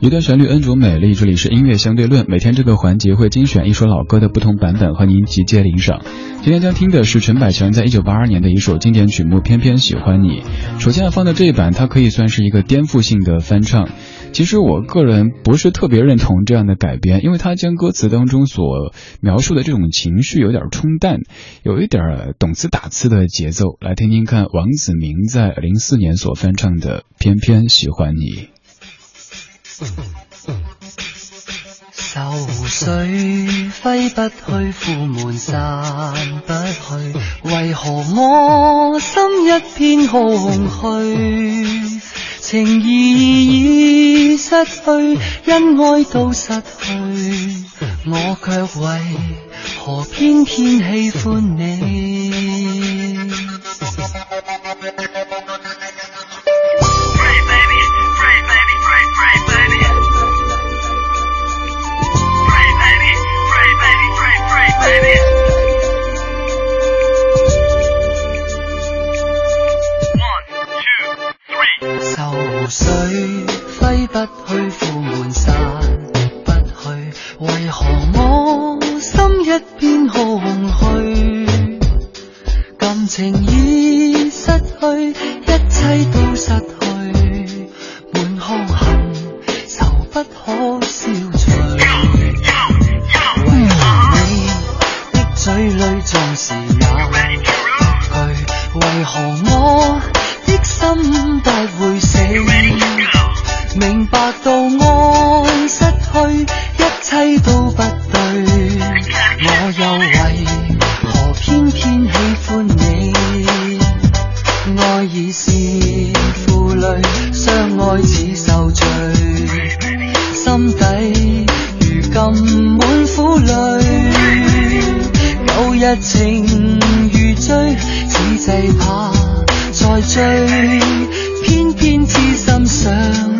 一段旋律，恩卓美丽。这里是音乐相对论，每天这个环节会精选一首老歌的不同版本和您集结领赏。今天将听的是陈百强在一九八二年的一首经典曲目《偏偏喜欢你》。首先要放的这一版，它可以算是一个颠覆性的翻唱。其实我个人不是特别认同这样的改编，因为他将歌词当中所描述的这种情绪有点冲淡，有一点懂词打字的节奏。来听听看王子明在零四年所翻唱的《偏偏喜欢你》。愁绪挥不去，苦闷散不去，为何我心一片空虚？情意已失去，恩爱都失去，我却为何偏偏喜欢你？都散不去，为何我心一片空虚？感情已失去，一切都失去，满腔恨愁不可消除。你的嘴里总是那句，为何我的心不会死？明白到。已是负累，相爱似受罪，心底如今满苦泪。旧日情如醉，此际怕再追，偏偏痴心想。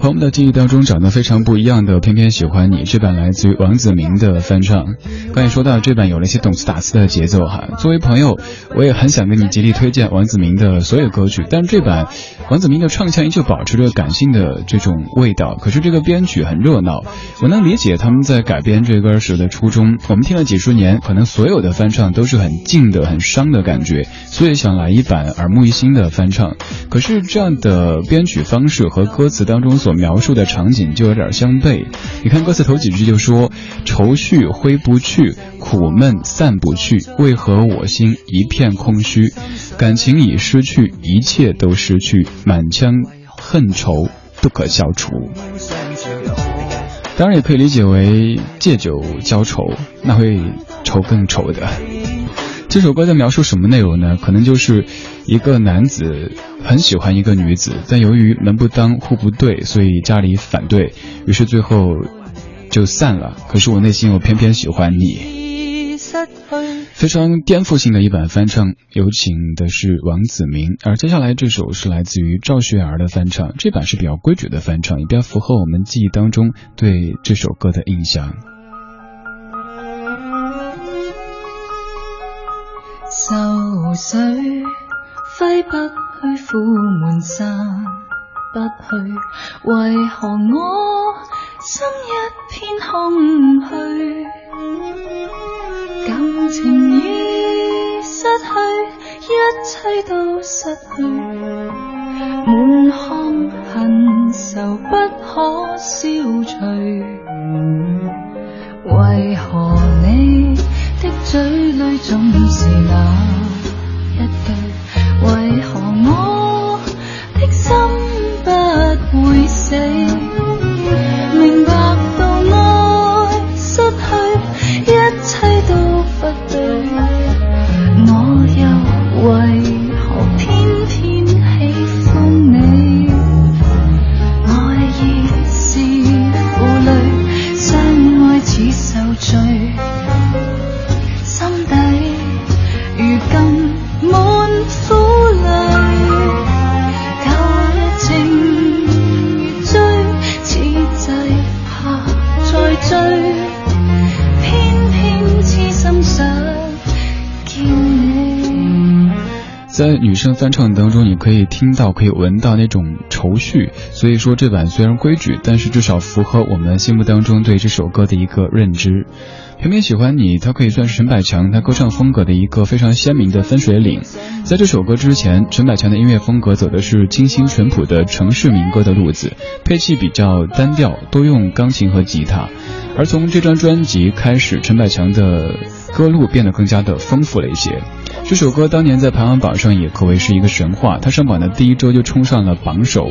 朋我们的记忆当中，长得非常不一样的，偏偏喜欢你这版来自于王子明的翻唱。刚才说到这版有了一些动词打词的节奏哈。作为朋友，我也很想跟你极力推荐王子明的所有歌曲，但这版王子明的唱腔依旧保持着感性的这种味道。可是这个编曲很热闹，我能理解他们在改编这歌时的初衷。我们听了几十年，可能所有的翻唱都是很静的、很伤的感觉，所以想来一版耳目一新的翻唱。可是这样的编曲方式和歌词当中所所描述的场景就有点相悖。你看歌词头几句就说：“愁绪挥不去，苦闷散不去，为何我心一片空虚？感情已失去，一切都失去，满腔恨愁不可消除。”当然，也可以理解为借酒浇愁，那会愁更愁的。这首歌在描述什么内容呢？可能就是一个男子。很喜欢一个女子，但由于门不当户不对，所以家里反对于是最后就散了。可是我内心又偏偏喜欢你，非常颠覆性的一版翻唱，有请的是王子明。而接下来这首是来自于赵学而的翻唱，这版是比较规矩的翻唱，也比较符合我们记忆当中对这首歌的印象。愁水。挥不去苦闷，散不去，为何我心一片空虚？感情已失去，一切都失去，满腔恨愁不可消除。在女生翻唱当中，你可以听到、可以闻到那种愁绪，所以说这版虽然规矩，但是至少符合我们心目当中对这首歌的一个认知。偏偏喜欢你，它可以算是陈百强他歌唱风格的一个非常鲜明的分水岭。在这首歌之前，陈百强的音乐风格走的是清新淳朴的城市民歌的路子，配器比较单调，多用钢琴和吉他。而从这张专辑开始，陈百强的歌路变得更加的丰富了一些。这首歌当年在排行榜上也可谓是一个神话。它上榜的第一周就冲上了榜首，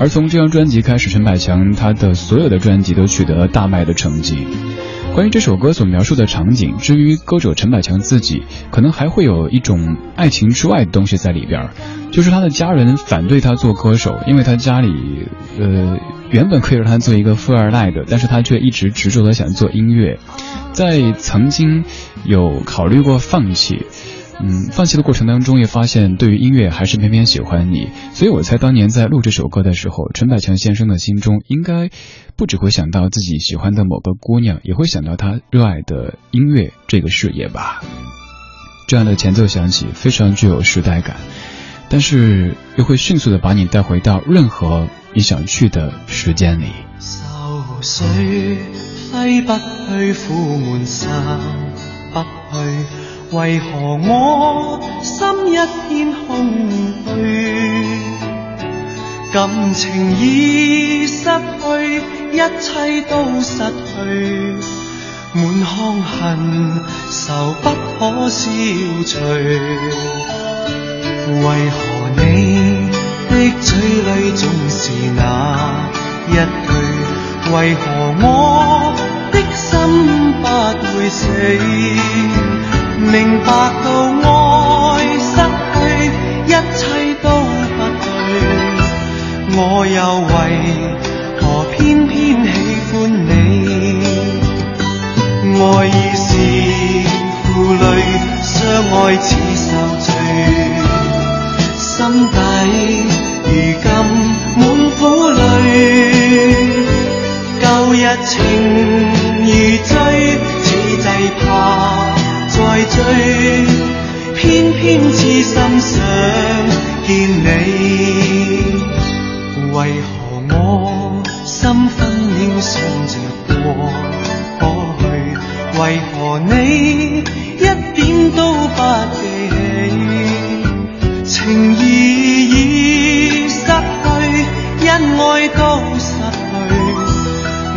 而从这张专辑开始，陈百强他的所有的专辑都取得了大卖的成绩。关于这首歌所描述的场景，至于歌手陈百强自己，可能还会有一种爱情之外的东西在里边就是他的家人反对他做歌手，因为他家里，呃，原本可以让他做一个富二代的，但是他却一直执着的想做音乐，在曾经有考虑过放弃。嗯，放弃的过程当中也发现，对于音乐还是偏偏喜欢你，所以我猜当年在录这首歌的时候，陈百强先生的心中应该不只会想到自己喜欢的某个姑娘，也会想到他热爱的音乐这个事业吧。这样的前奏响起，非常具有时代感，但是又会迅速的把你带回到任何你想去的时间里。为何我心一片空虚？感情已失去，一切都失去，满腔恨愁不可消除。为何你的嘴里总是那一句？为何我的心不会死？明白到爱失去，一切都不对。我又为何偏偏喜欢你？爱已是。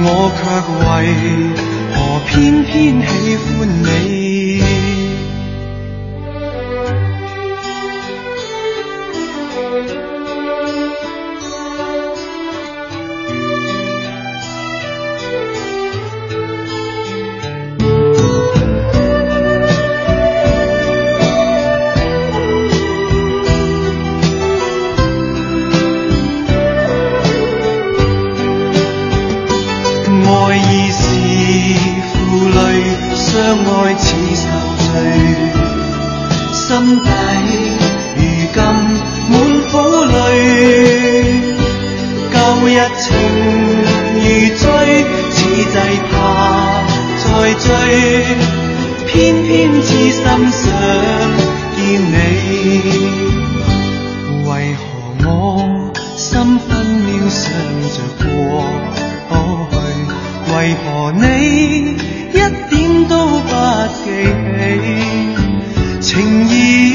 我却为何偏偏喜欢你？今满苦泪，旧日情如追，此际怕再追，偏偏痴心想见你。为何我心分秒想着过去？为何你一点都不记起情意。